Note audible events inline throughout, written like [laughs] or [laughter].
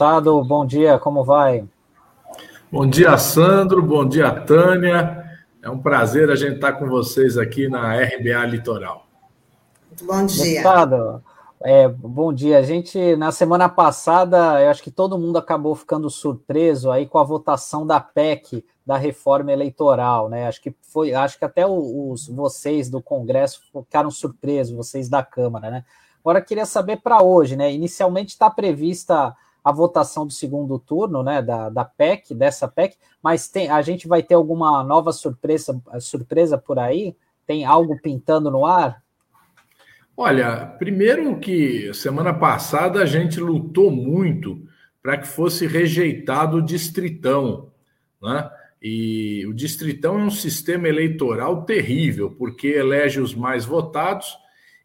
Deputado, bom dia, como vai? Bom dia, Sandro, bom dia, Tânia. É um prazer a gente estar com vocês aqui na RBA Litoral. Bom dia. Deputado, é, bom dia. A gente, na semana passada, eu acho que todo mundo acabou ficando surpreso aí com a votação da PEC, da reforma eleitoral, né? Acho que foi, acho que até os vocês do Congresso ficaram surpresos, vocês da Câmara, né? Agora queria saber para hoje, né? Inicialmente está prevista a votação do segundo turno, né, da, da PEC, dessa PEC, mas tem, a gente vai ter alguma nova surpresa, surpresa por aí? Tem algo pintando no ar? Olha, primeiro que semana passada a gente lutou muito para que fosse rejeitado o distritão, né? E o distritão é um sistema eleitoral terrível, porque elege os mais votados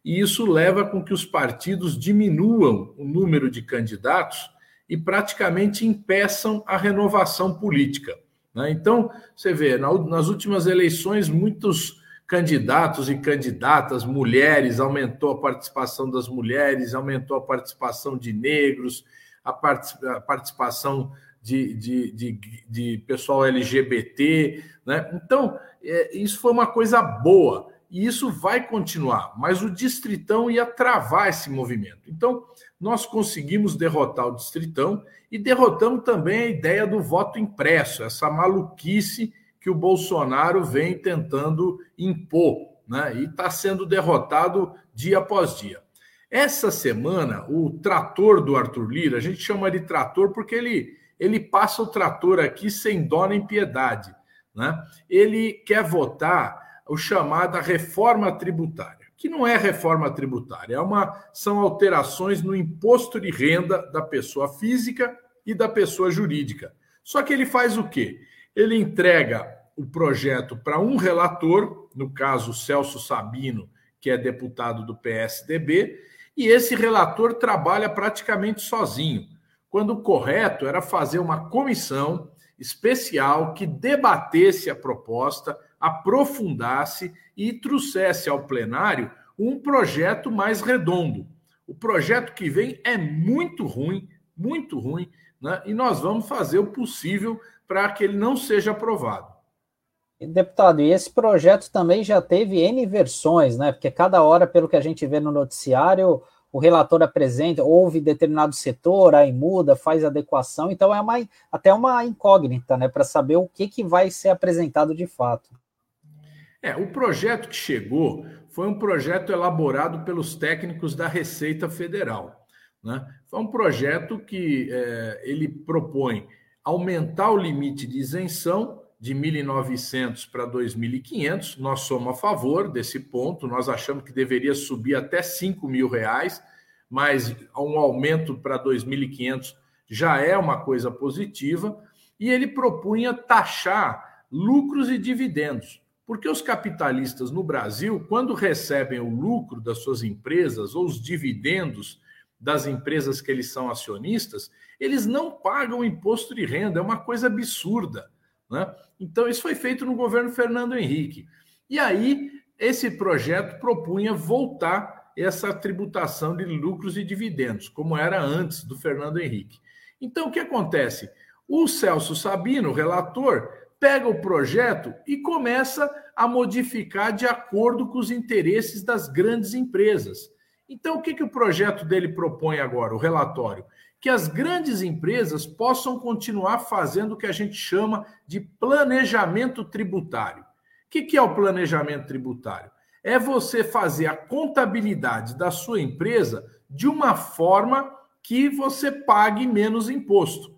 e isso leva com que os partidos diminuam o número de candidatos e praticamente impeçam a renovação política. Né? Então, você vê, nas últimas eleições, muitos candidatos e candidatas, mulheres, aumentou a participação das mulheres, aumentou a participação de negros, a, participação de, de, de, de pessoal LGBT. Né? Então, é, isso foi uma coisa boa e isso vai continuar, mas o Distritão ia travar esse movimento. Então, nós conseguimos derrotar o Distritão e derrotamos também a ideia do voto impresso, essa maluquice que o Bolsonaro vem tentando impor, né? E está sendo derrotado dia após dia. Essa semana, o trator do Arthur Lira, a gente chama de trator porque ele, ele passa o trator aqui sem dó nem piedade. Né? Ele quer votar o chamada reforma tributária, que não é reforma tributária, é uma, são alterações no imposto de renda da pessoa física e da pessoa jurídica. Só que ele faz o quê? Ele entrega o projeto para um relator, no caso Celso Sabino, que é deputado do PSDB, e esse relator trabalha praticamente sozinho, quando o correto era fazer uma comissão especial que debatesse a proposta, aprofundasse e trouxesse ao plenário um projeto mais redondo. O projeto que vem é muito ruim, muito ruim, né? e nós vamos fazer o possível para que ele não seja aprovado. Deputado, e esse projeto também já teve N versões, né? Porque cada hora, pelo que a gente vê no noticiário, o relator apresenta, houve determinado setor, aí muda, faz adequação, então é uma, até uma incógnita, né? Para saber o que, que vai ser apresentado de fato. É, o projeto que chegou foi um projeto elaborado pelos técnicos da Receita Federal. Né? Foi um projeto que é, ele propõe aumentar o limite de isenção de 1.900 para 2.500. Nós somos a favor desse ponto. Nós achamos que deveria subir até 5 mil reais, mas um aumento para 2.500 já é uma coisa positiva. E ele propunha taxar lucros e dividendos. Porque os capitalistas no Brasil, quando recebem o lucro das suas empresas ou os dividendos das empresas que eles são acionistas, eles não pagam imposto de renda, é uma coisa absurda. Né? Então, isso foi feito no governo Fernando Henrique. E aí, esse projeto propunha voltar essa tributação de lucros e dividendos, como era antes do Fernando Henrique. Então, o que acontece? O Celso Sabino, relator, pega o projeto e começa a modificar de acordo com os interesses das grandes empresas. Então, o que, que o projeto dele propõe agora, o relatório? Que as grandes empresas possam continuar fazendo o que a gente chama de planejamento tributário. O que, que é o planejamento tributário? É você fazer a contabilidade da sua empresa de uma forma que você pague menos imposto.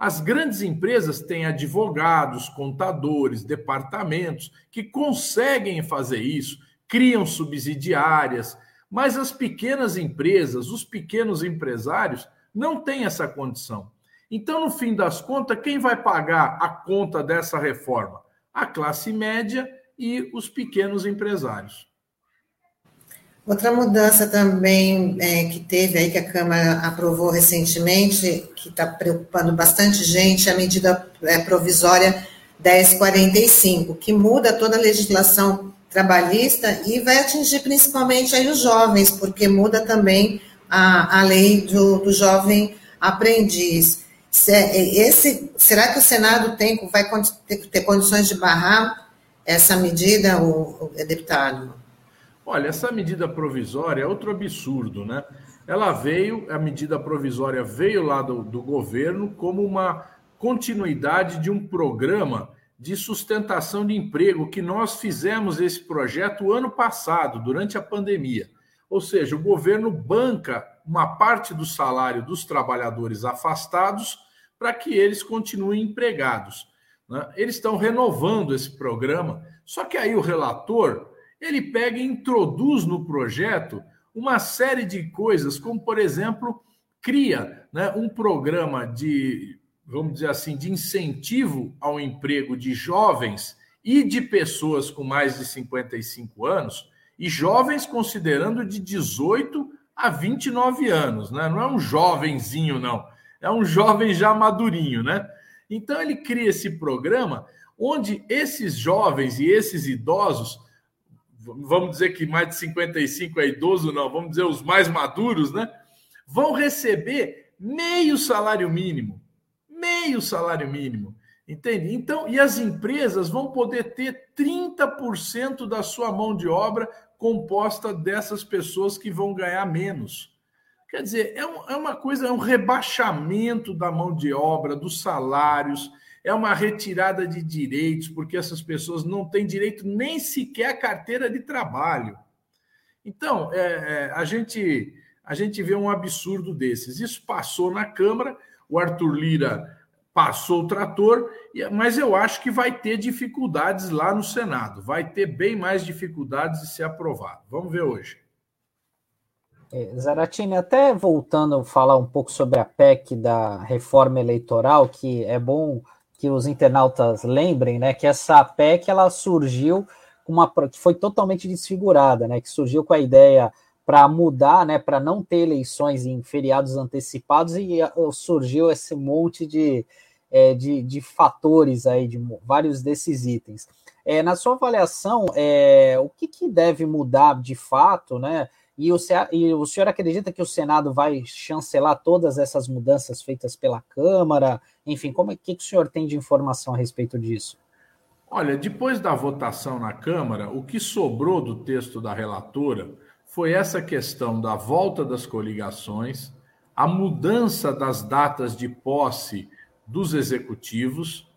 As grandes empresas têm advogados, contadores, departamentos que conseguem fazer isso, criam subsidiárias, mas as pequenas empresas, os pequenos empresários, não têm essa condição. Então, no fim das contas, quem vai pagar a conta dessa reforma? A classe média e os pequenos empresários. Outra mudança também é, que teve aí, que a Câmara aprovou recentemente, que está preocupando bastante gente, é a medida é, provisória 1045, que muda toda a legislação trabalhista e vai atingir principalmente aí os jovens, porque muda também a, a lei do, do jovem aprendiz. Esse, será que o Senado tem, vai ter condições de barrar essa medida, o, o deputado? Olha, essa medida provisória é outro absurdo, né? Ela veio, a medida provisória veio lá do, do governo como uma continuidade de um programa de sustentação de emprego que nós fizemos esse projeto ano passado, durante a pandemia. Ou seja, o governo banca uma parte do salário dos trabalhadores afastados para que eles continuem empregados. Né? Eles estão renovando esse programa, só que aí o relator ele pega e introduz no projeto uma série de coisas, como por exemplo, cria né, um programa de, vamos dizer assim, de incentivo ao emprego de jovens e de pessoas com mais de 55 anos, e jovens considerando de 18 a 29 anos, né? Não é um jovenzinho, não. É um jovem já madurinho, né? Então ele cria esse programa onde esses jovens e esses idosos, vamos dizer que mais de 55 é idoso, não, vamos dizer os mais maduros, né? Vão receber meio salário mínimo. Meio salário mínimo. Entende? Então, e as empresas vão poder ter 30% da sua mão de obra composta dessas pessoas que vão ganhar menos. Quer dizer, é, um, é uma coisa, é um rebaixamento da mão de obra, dos salários, é uma retirada de direitos, porque essas pessoas não têm direito nem sequer à carteira de trabalho. Então, é, é, a, gente, a gente vê um absurdo desses. Isso passou na Câmara, o Arthur Lira passou o trator, mas eu acho que vai ter dificuldades lá no Senado, vai ter bem mais dificuldades de ser aprovado. Vamos ver hoje. É, Zaratini, até voltando a falar um pouco sobre a PEC da reforma eleitoral, que é bom que os internautas lembrem, né, que essa PEC ela surgiu uma que foi totalmente desfigurada, né, que surgiu com a ideia para mudar, né, para não ter eleições em feriados antecipados e surgiu esse monte de, é, de, de, fatores aí, de vários desses itens. É, na sua avaliação, é, o que, que, deve mudar de fato, né? E o, e o senhor acredita que o Senado vai chancelar todas essas mudanças feitas pela Câmara? Enfim, como é que, que o senhor tem de informação a respeito disso? Olha, depois da votação na Câmara, o que sobrou do texto da relatora foi essa questão da volta das coligações, a mudança das datas de posse dos executivos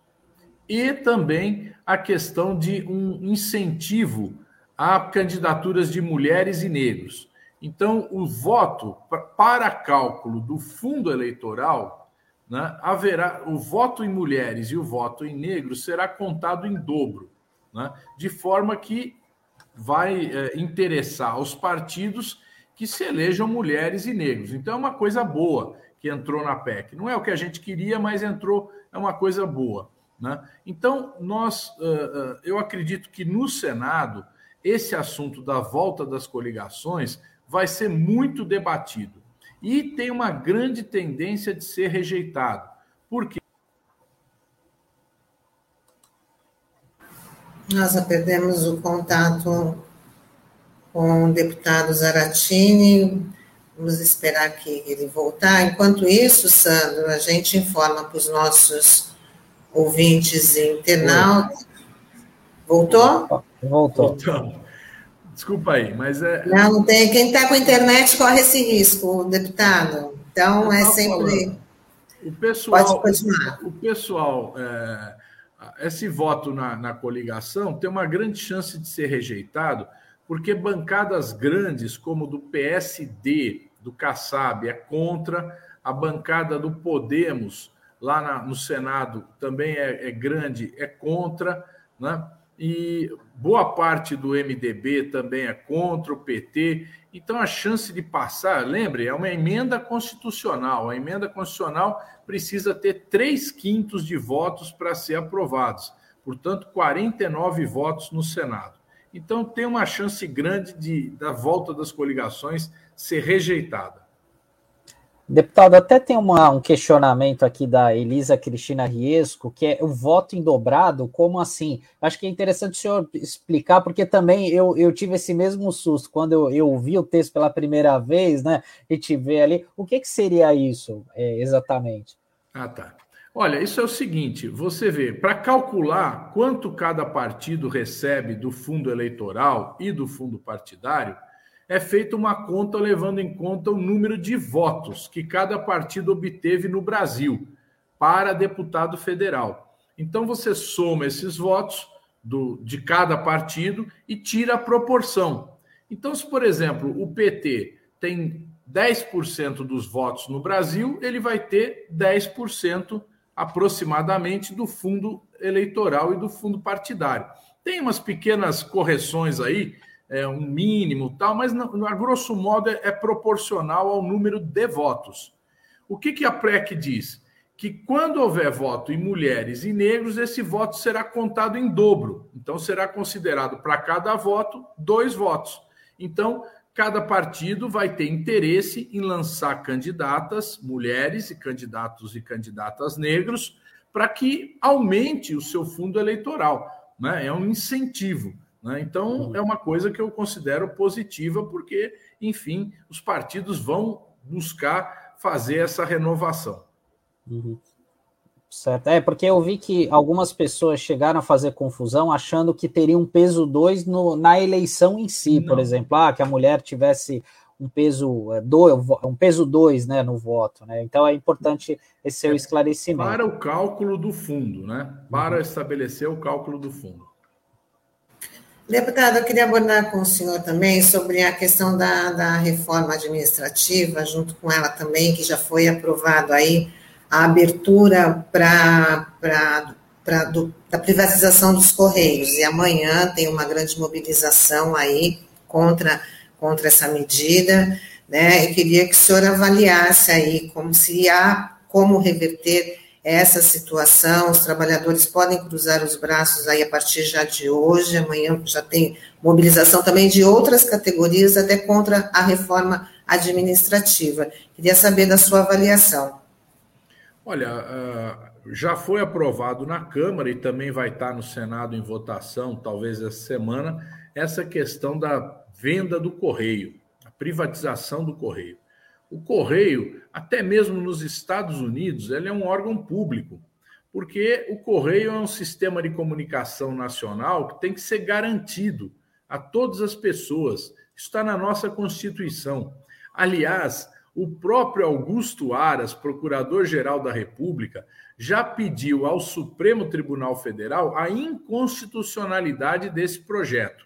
e também a questão de um incentivo a candidaturas de mulheres e negros. Então, o voto para cálculo do fundo eleitoral, né, haverá o voto em mulheres e o voto em negros será contado em dobro, né, de forma que vai é, interessar aos partidos que se elejam mulheres e negros. Então é uma coisa boa que entrou na PEC. Não é o que a gente queria, mas entrou, é uma coisa boa. Né? Então, nós, uh, uh, eu acredito que no Senado, esse assunto da volta das coligações vai ser muito debatido. E tem uma grande tendência de ser rejeitado. Por quê? Nós perdemos o contato com o deputado Zaratini. Vamos esperar que ele voltar. Enquanto isso, Sandro, a gente informa para os nossos ouvintes e internautas. Voltou? Voltou. Desculpa aí, mas é. Não, não tem. Quem está com internet corre esse risco, deputado. Então, é sempre. Falando. O pessoal, Pode continuar. O pessoal é, esse voto na, na coligação tem uma grande chance de ser rejeitado, porque bancadas grandes, como do PSD, do Kassab, é contra, a bancada do Podemos, lá na, no Senado, também é, é grande, é contra, né? E boa parte do MDB também é contra o PT. Então, a chance de passar, lembre, é uma emenda constitucional. A emenda constitucional precisa ter três quintos de votos para ser aprovados. Portanto, 49 votos no Senado. Então, tem uma chance grande de da volta das coligações ser rejeitada. Deputado, até tem uma, um questionamento aqui da Elisa Cristina Riesco, que é o voto em dobrado, como assim? Acho que é interessante o senhor explicar, porque também eu, eu tive esse mesmo susto quando eu, eu vi o texto pela primeira vez, né? E te ver ali. O que, que seria isso é, exatamente? Ah, tá. Olha, isso é o seguinte: você vê, para calcular quanto cada partido recebe do fundo eleitoral e do fundo partidário, é feita uma conta levando em conta o número de votos que cada partido obteve no Brasil para deputado federal. Então você soma esses votos do, de cada partido e tira a proporção. Então, se, por exemplo, o PT tem 10% dos votos no Brasil, ele vai ter 10% aproximadamente do fundo eleitoral e do fundo partidário. Tem umas pequenas correções aí é, um mínimo tal, mas não, a grosso modo é, é, proporcional ao número de votos. O que, que a PREC diz? Que quando houver voto em mulheres e negros, esse voto será contado em dobro. Então, será considerado para cada voto dois votos. Então, cada partido vai ter interesse em lançar candidatas, mulheres e candidatos e candidatas negros, para que aumente o seu fundo eleitoral. Né? É um incentivo. Né? Então, uhum. é uma coisa que eu considero positiva, porque, enfim, os partidos vão buscar fazer essa renovação. Uhum. Certo. É, porque eu vi que algumas pessoas chegaram a fazer confusão achando que teria um peso 2 na eleição em si, Não. por exemplo, ah, que a mulher tivesse um peso é, dois, um peso 2 né, no voto. Né? Então é importante esse seu é, esclarecimento. Para o cálculo do fundo, né? Para uhum. estabelecer o cálculo do fundo. Deputado, eu queria abordar com o senhor também sobre a questão da, da reforma administrativa, junto com ela também, que já foi aprovado aí a abertura para da privatização dos Correios. E amanhã tem uma grande mobilização aí contra, contra essa medida, né? Eu queria que o senhor avaliasse aí como se há como reverter essa situação. Os trabalhadores podem cruzar os braços aí a partir já de hoje, amanhã já tem mobilização também de outras categorias, até contra a reforma administrativa. Queria saber da sua avaliação. Olha, ah, já foi aprovado na Câmara e também vai estar no Senado em votação, talvez essa semana, essa questão da venda do correio, a privatização do correio. O correio, até mesmo nos Estados Unidos, ele é um órgão público, porque o correio é um sistema de comunicação nacional que tem que ser garantido a todas as pessoas. Isso está na nossa Constituição. Aliás, o próprio Augusto Aras, procurador-geral da República, já pediu ao Supremo Tribunal Federal a inconstitucionalidade desse projeto.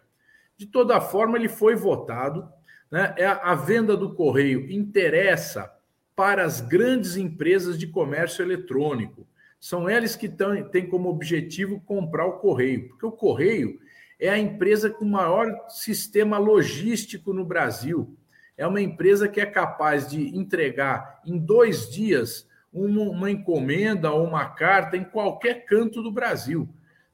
De toda forma, ele foi votado né? É a venda do correio interessa para as grandes empresas de comércio eletrônico. São elas que têm como objetivo comprar o correio, porque o correio é a empresa com maior sistema logístico no Brasil. É uma empresa que é capaz de entregar em dois dias uma, uma encomenda ou uma carta em qualquer canto do Brasil.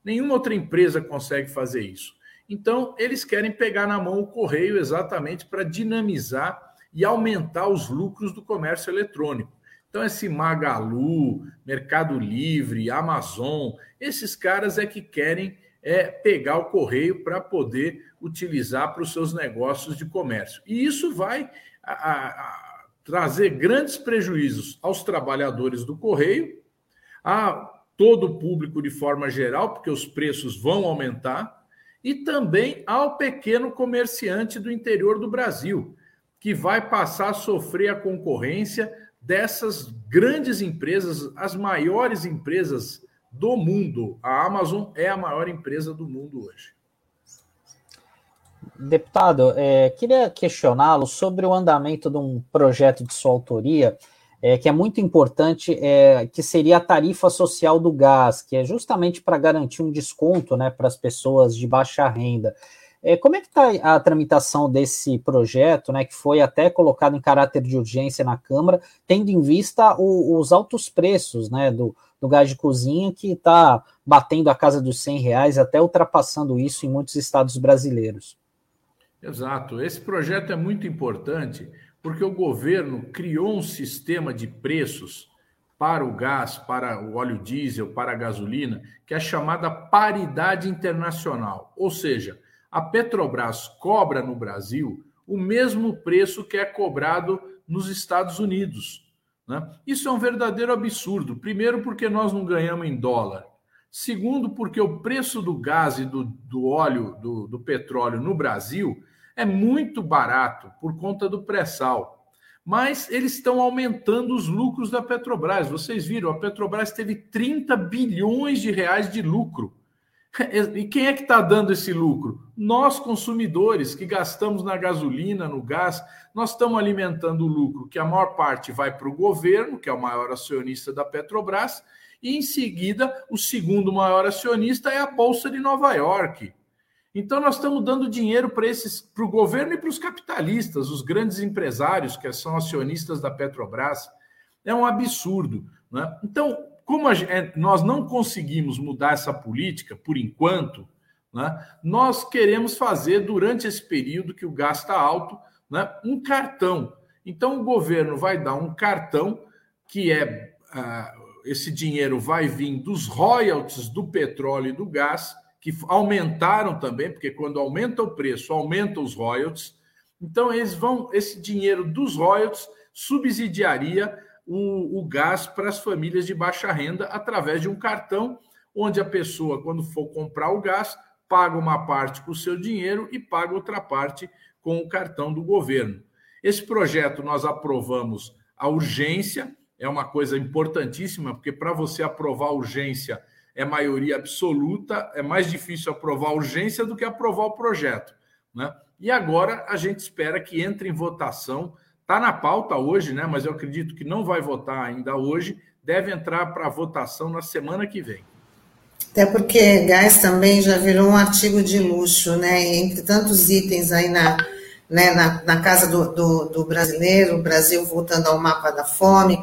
Nenhuma outra empresa consegue fazer isso. Então, eles querem pegar na mão o correio exatamente para dinamizar e aumentar os lucros do comércio eletrônico. Então, esse Magalu, Mercado Livre, Amazon, esses caras é que querem é, pegar o correio para poder utilizar para os seus negócios de comércio. E isso vai a, a, a trazer grandes prejuízos aos trabalhadores do correio, a todo o público de forma geral, porque os preços vão aumentar e também ao pequeno comerciante do interior do Brasil, que vai passar a sofrer a concorrência dessas grandes empresas, as maiores empresas do mundo. A Amazon é a maior empresa do mundo hoje. Deputado, é, queria questioná-lo sobre o andamento de um projeto de sua autoria é, que é muito importante, é, que seria a tarifa social do gás, que é justamente para garantir um desconto né, para as pessoas de baixa renda. É, como é que está a tramitação desse projeto, né, que foi até colocado em caráter de urgência na Câmara, tendo em vista o, os altos preços né, do, do gás de cozinha, que está batendo a casa dos 100 reais, até ultrapassando isso em muitos estados brasileiros? Exato. Esse projeto é muito importante porque o governo criou um sistema de preços para o gás, para o óleo diesel, para a gasolina, que é chamada paridade internacional. Ou seja, a Petrobras cobra no Brasil o mesmo preço que é cobrado nos Estados Unidos. Né? Isso é um verdadeiro absurdo. Primeiro, porque nós não ganhamos em dólar. Segundo, porque o preço do gás e do, do óleo, do, do petróleo no Brasil é muito barato por conta do pré-sal. Mas eles estão aumentando os lucros da Petrobras. Vocês viram, a Petrobras teve 30 bilhões de reais de lucro. [laughs] E quem é que está dando esse lucro? Nós, consumidores, que gastamos na gasolina, no gás, nós estamos alimentando o lucro, que a maior parte vai para o governo, que é o maior acionista da Petrobras, e em seguida, o segundo maior acionista é a Bolsa de Nova York. Então, nós estamos dando dinheiro para esses, para o governo e para os capitalistas, os grandes empresários que são acionistas da Petrobras. É um absurdo. Né? Então, como é, nós não conseguimos mudar essa política por enquanto, né, nós queremos fazer durante esse período que o gás está alto, né, um cartão. Então, o governo vai dar um cartão que é. Uh, esse dinheiro vai vir dos royalties do petróleo e do gás que aumentaram também, porque quando aumenta o preço, aumenta os royalties. Então, eles vão, esse dinheiro dos royalties subsidiaria o, o gás para as famílias de baixa renda através de um cartão, onde a pessoa, quando for comprar o gás, paga uma parte com o seu dinheiro e paga outra parte com o cartão do governo. Esse projeto nós aprovamos a urgência, é uma coisa importantíssima, porque para você aprovar a urgência é maioria absoluta, é mais difícil aprovar a urgência do que aprovar o projeto. Né? E agora a gente espera que entre em votação. Está na pauta hoje, né? mas eu acredito que não vai votar ainda hoje. Deve entrar para votação na semana que vem. Até porque gás também já virou um artigo de luxo, né? Entre tantos itens aí na, né, na, na casa do, do, do brasileiro, o Brasil voltando ao mapa da fome,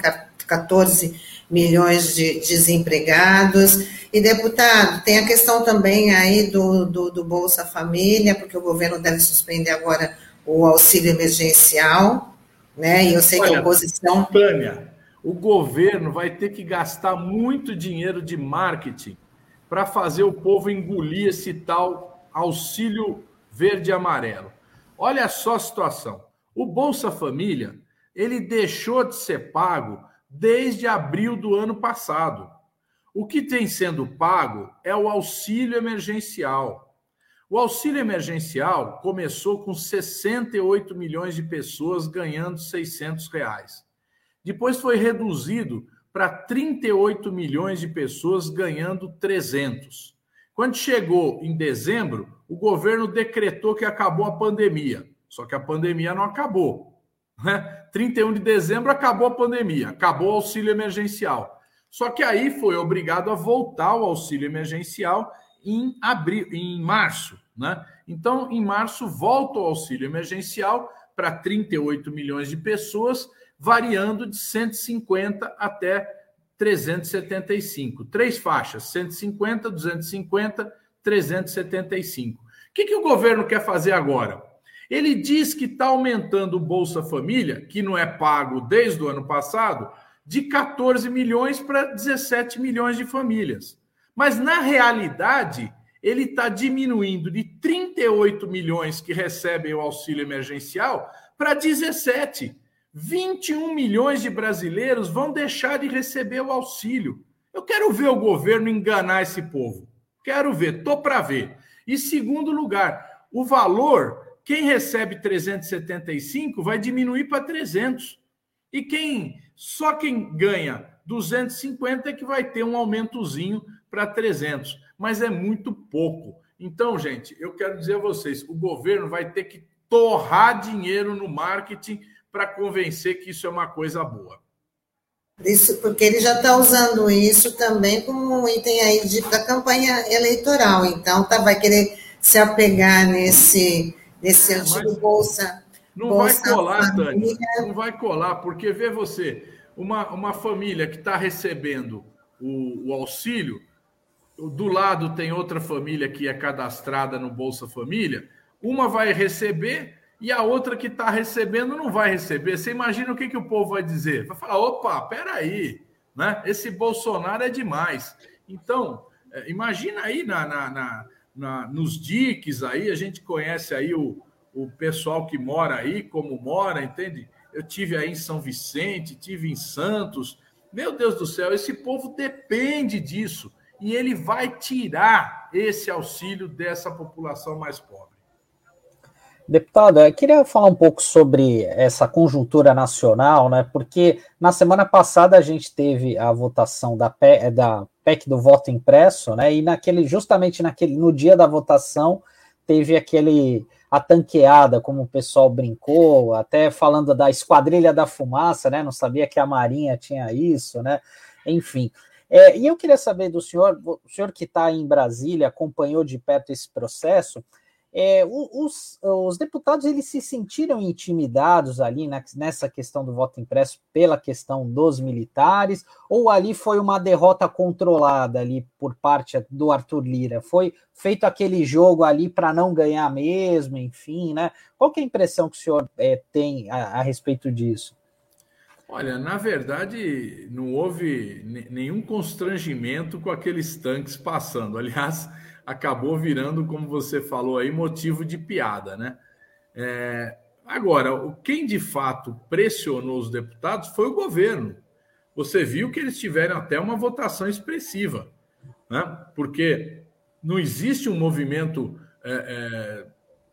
14 milhões de desempregados. E, deputado, tem a questão também aí do, do, do, Bolsa Família, porque o governo deve suspender agora o auxílio emergencial, né? E eu sei Olha, que a oposição. Tânia, o governo vai ter que gastar muito dinheiro de marketing para fazer o povo engolir esse tal auxílio verde e amarelo. Olha só a situação. O Bolsa Família, ele deixou de ser pago desde abril do ano passado. O que tem sendo pago é o auxílio emergencial. O auxílio emergencial começou com 68 milhões de pessoas ganhando 600 reais. Depois foi reduzido para 38 milhões de pessoas ganhando 300. Quando chegou em dezembro, o governo decretou que acabou a pandemia. Só que a pandemia não acabou. Né? 31 de dezembro acabou a pandemia, acabou o auxílio emergencial. Só que aí foi obrigado a voltar o auxílio emergencial em abril, em março, né? Então, em março volta o auxílio emergencial para 38 milhões de pessoas, variando de 150 até 375. Três faixas: 150, 250, 375. O que, que o governo quer fazer agora? Ele diz que está aumentando o Bolsa Família, que não é pago desde o ano passado, de 14 milhões para 17 milhões de famílias. Mas, na realidade, ele está diminuindo de 38 milhões que recebem o auxílio emergencial para 17. 21 milhões de brasileiros vão deixar de receber o auxílio. Eu quero ver o governo enganar esse povo. Quero ver, tô para ver. E segundo lugar, o valor, quem recebe 375 vai diminuir para 300. E quem só quem ganha 250 é que vai ter um aumentozinho para 300, mas é muito pouco. Então, gente, eu quero dizer a vocês, o governo vai ter que torrar dinheiro no marketing para convencer que isso é uma coisa boa. Isso, porque ele já está usando isso também como um item aí de, da campanha eleitoral. Então, tá, vai querer se apegar nesse, nesse é, Bolsa não vai colar, Tânia. Não vai colar, porque vê você, uma, uma família que está recebendo o, o auxílio, do lado tem outra família que é cadastrada no Bolsa Família, uma vai receber e a outra que está recebendo não vai receber. Você imagina o que, que o povo vai dizer? Vai falar: opa, peraí, né? esse Bolsonaro é demais. Então, é, imagina aí na, na, na, na, nos diques aí, a gente conhece aí o, o pessoal que mora aí, como mora, entende? Eu tive aí em São Vicente, tive em Santos. Meu Deus do céu, esse povo depende disso. E ele vai tirar esse auxílio dessa população mais pobre. Deputado, eu queria falar um pouco sobre essa conjuntura nacional, né? Porque na semana passada a gente teve a votação da PEC, da PEC do voto impresso, né? E naquele, justamente naquele, no dia da votação, teve aquele a tanqueada, como o pessoal brincou, até falando da esquadrilha da fumaça, né? Não sabia que a Marinha tinha isso, né? Enfim. É, e eu queria saber do senhor, o senhor que está em Brasília, acompanhou de perto esse processo, é, os, os, deputados eles se sentiram intimidados ali na, nessa questão do voto impresso pela questão dos militares, ou ali foi uma derrota controlada ali por parte do Arthur Lira? Foi feito aquele jogo ali para não ganhar mesmo, enfim, né? Qual é a impressão que o senhor é, tem a, a respeito disso? Olha, na verdade, não houve nenhum constrangimento com aqueles tanques passando. Aliás, acabou virando, como você falou aí, motivo de piada, né? É, agora, quem de fato pressionou os deputados foi o governo. Você viu que eles tiveram até uma votação expressiva, né? Porque não existe um movimento é, é,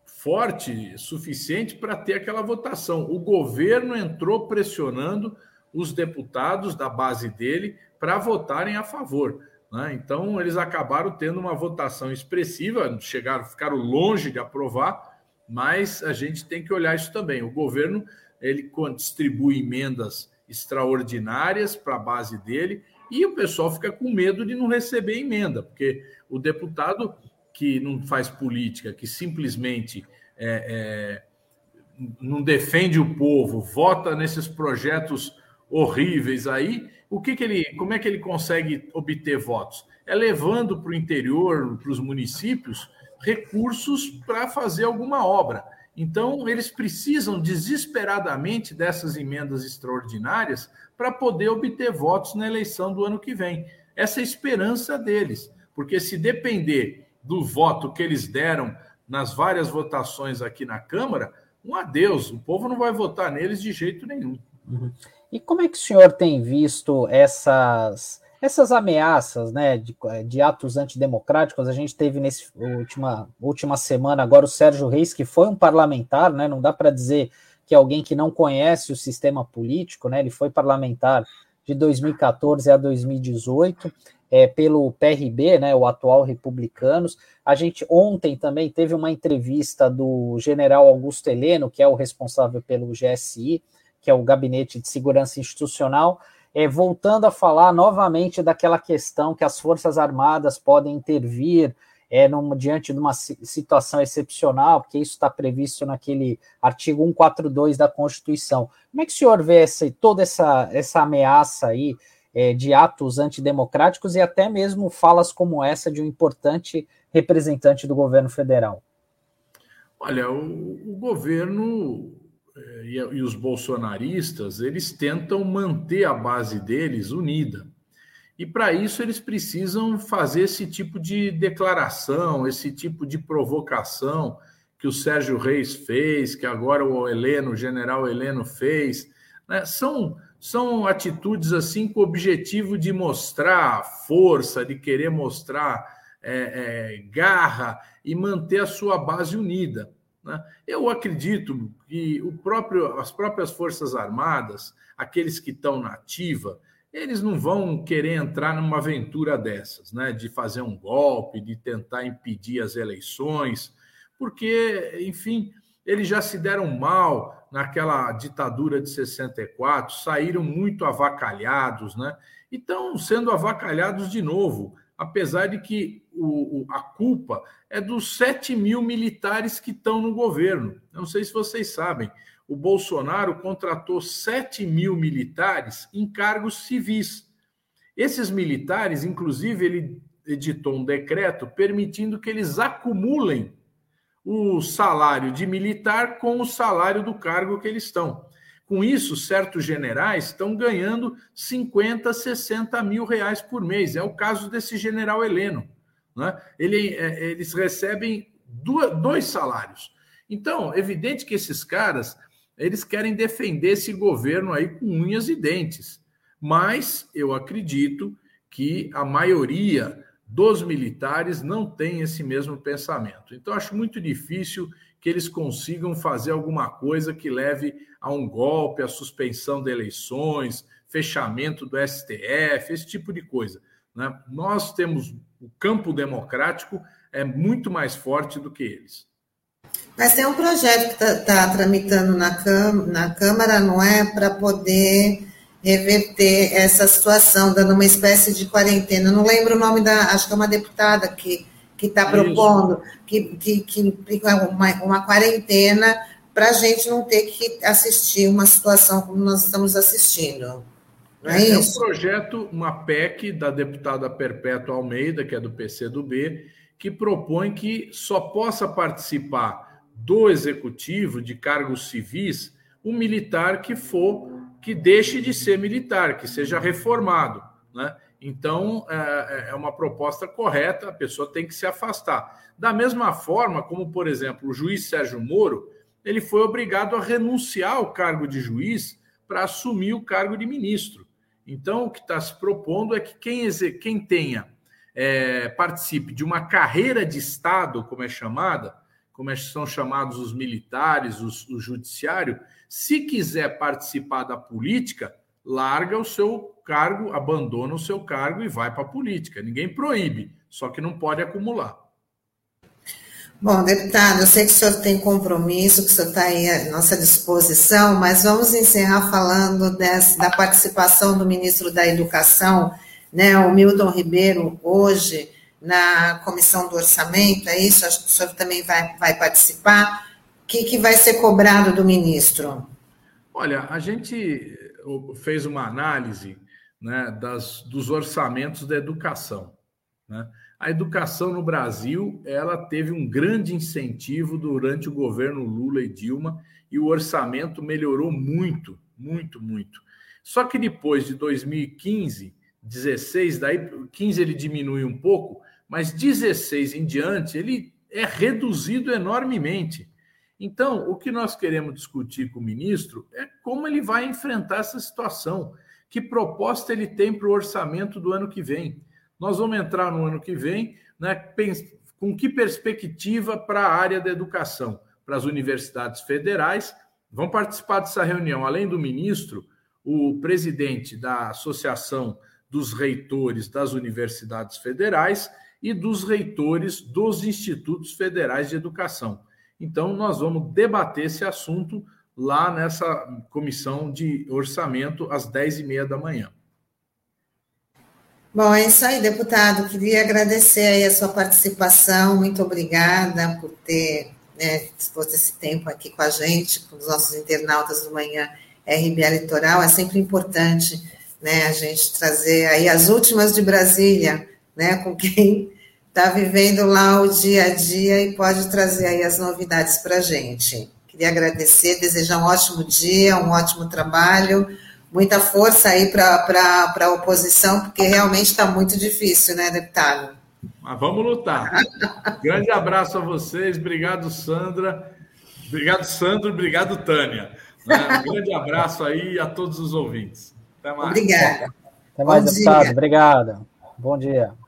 forte suficiente para ter aquela votação. O governo entrou pressionando os deputados da base dele para votarem a favor. Né? Então, eles acabaram tendo uma votação expressiva, chegaram, ficaram longe de aprovar, mas a gente tem que olhar isso também. O governo ele distribui emendas extraordinárias para a base dele e o pessoal fica com medo de não receber emenda, porque o deputado que não faz política, que simplesmente é, é, não defende o povo, vota nesses projetos horríveis aí, o que, que ele, como é que ele consegue obter votos? É levando para o interior, para os municípios, recursos para fazer alguma obra. Então, eles precisam desesperadamente dessas emendas extraordinárias para poder obter votos na eleição do ano que vem. Essa é a esperança deles, porque se depender do voto que eles deram nas várias votações aqui na Câmara, um adeus, o povo não vai votar neles de jeito nenhum. Uhum. E como é que o senhor tem visto essas essas ameaças, né, de, de atos antidemocráticos? A gente teve nesse última última semana agora o Sérgio Reis, que foi um parlamentar, né? Não dá para dizer que é alguém que não conhece o sistema político, né? Ele foi parlamentar de 2014 a 2018. É, pelo PRB, né, o atual Republicanos. A gente ontem também teve uma entrevista do general Augusto Heleno, que é o responsável pelo GSI, que é o Gabinete de Segurança Institucional, é, voltando a falar novamente daquela questão que as Forças Armadas podem intervir é, num, diante de uma situação excepcional, porque isso está previsto naquele artigo 142 da Constituição. Como é que o senhor vê essa, toda essa, essa ameaça aí é, de atos antidemocráticos e até mesmo falas como essa de um importante representante do governo federal? Olha, o, o governo e, e os bolsonaristas, eles tentam manter a base deles unida. E para isso eles precisam fazer esse tipo de declaração, esse tipo de provocação que o Sérgio Reis fez, que agora o Heleno, o general Heleno fez. Né? São, são atitudes assim com o objetivo de mostrar força, de querer mostrar é, é, garra e manter a sua base unida. Né? Eu acredito que o próprio, as próprias Forças Armadas, aqueles que estão na ativa, eles não vão querer entrar numa aventura dessas, né? de fazer um golpe, de tentar impedir as eleições, porque, enfim, eles já se deram mal naquela ditadura de 64, saíram muito avacalhados, né? E estão sendo avacalhados de novo apesar de que o, o, a culpa é dos 7 mil militares que estão no governo. Não sei se vocês sabem, o Bolsonaro contratou 7 mil militares em cargos civis. Esses militares, inclusive, ele editou um decreto permitindo que eles acumulem o salário de militar com o salário do cargo que eles estão. Com isso, certos generais estão ganhando 50, 60 mil reais por mês. É o caso desse general Heleno. Né? Ele, é, eles recebem dois salários. Então, evidente que esses caras eles querem defender esse governo aí com unhas e dentes. Mas eu acredito que a maioria dos militares não tem esse mesmo pensamento. Então, acho muito difícil que eles consigam fazer alguma coisa que leve a um golpe, a suspensão de eleições, fechamento do STF, esse tipo de coisa. Né? Nós temos o campo democrático é muito mais forte do que eles. Mas tem um projeto que está tá tramitando na, na Câmara, não é? Para poder reverter essa situação, dando uma espécie de quarentena. Não lembro o nome da, acho que é uma deputada que que está propondo, que, que, que, implica uma, uma quarentena para a gente não ter que assistir uma situação como nós estamos assistindo. Não é, é, é isso? um projeto, uma PEC da deputada Perpétua Almeida, que é do PCdoB, que propõe que só possa participar do executivo de cargos civis o militar que for que deixe de ser militar, que seja reformado. Né? Então, é, é uma proposta correta, a pessoa tem que se afastar. Da mesma forma como, por exemplo, o juiz Sérgio Moro, ele foi obrigado a renunciar ao cargo de juiz para assumir o cargo de ministro. Então, o que está se propondo é que quem, quem tenha, é, participe de uma carreira de Estado, como é chamada, como é, são chamados os militares, os, o judiciário, se quiser participar da política, larga o seu cargo, abandona o seu cargo e vai para a política. Ninguém proíbe, só que não pode acumular. Bom, deputado, eu sei que o senhor tem compromisso, que o senhor está aí à nossa disposição, mas vamos encerrar falando dessa, da participação do ministro da Educação, né, o Milton Ribeiro, hoje, na comissão do orçamento, é isso? Acho que o senhor também vai, vai participar. O que, que vai ser cobrado do ministro? Olha, a gente fez uma análise né, das, dos orçamentos da educação. Né? A educação no Brasil ela teve um grande incentivo durante o governo Lula e Dilma e o orçamento melhorou muito, muito, muito. Só que depois de 2015, 16, daí 15 ele diminui um pouco, mas 16 em diante ele é reduzido enormemente. Então, o que nós queremos discutir com o ministro é como ele vai enfrentar essa situação. Que proposta ele tem para o orçamento do ano que vem? Nós vamos entrar no ano que vem né, com que perspectiva para a área da educação, para as universidades federais. Vão participar dessa reunião, além do ministro, o presidente da Associação dos Reitores das Universidades Federais e dos reitores dos Institutos Federais de Educação. Então, nós vamos debater esse assunto lá nessa comissão de orçamento às 10h30 da manhã. Bom, é isso aí, deputado. Queria agradecer aí a sua participação. Muito obrigada por ter né, disposto esse tempo aqui com a gente, com os nossos internautas do Manhã RBA Litoral. É sempre importante né, a gente trazer aí as últimas de Brasília, né, com quem está vivendo lá o dia a dia e pode trazer aí as novidades para a gente. Queria agradecer, desejar um ótimo dia, um ótimo trabalho, muita força aí para a oposição, porque realmente está muito difícil, né, deputado? Mas vamos lutar. [laughs] Grande abraço a vocês, obrigado, Sandra. Obrigado, Sandro, obrigado, Tânia. Um [laughs] grande abraço aí a todos os ouvintes. Até mais. Obrigada. Até mais, Bom deputado. Dia. Obrigado. Bom dia.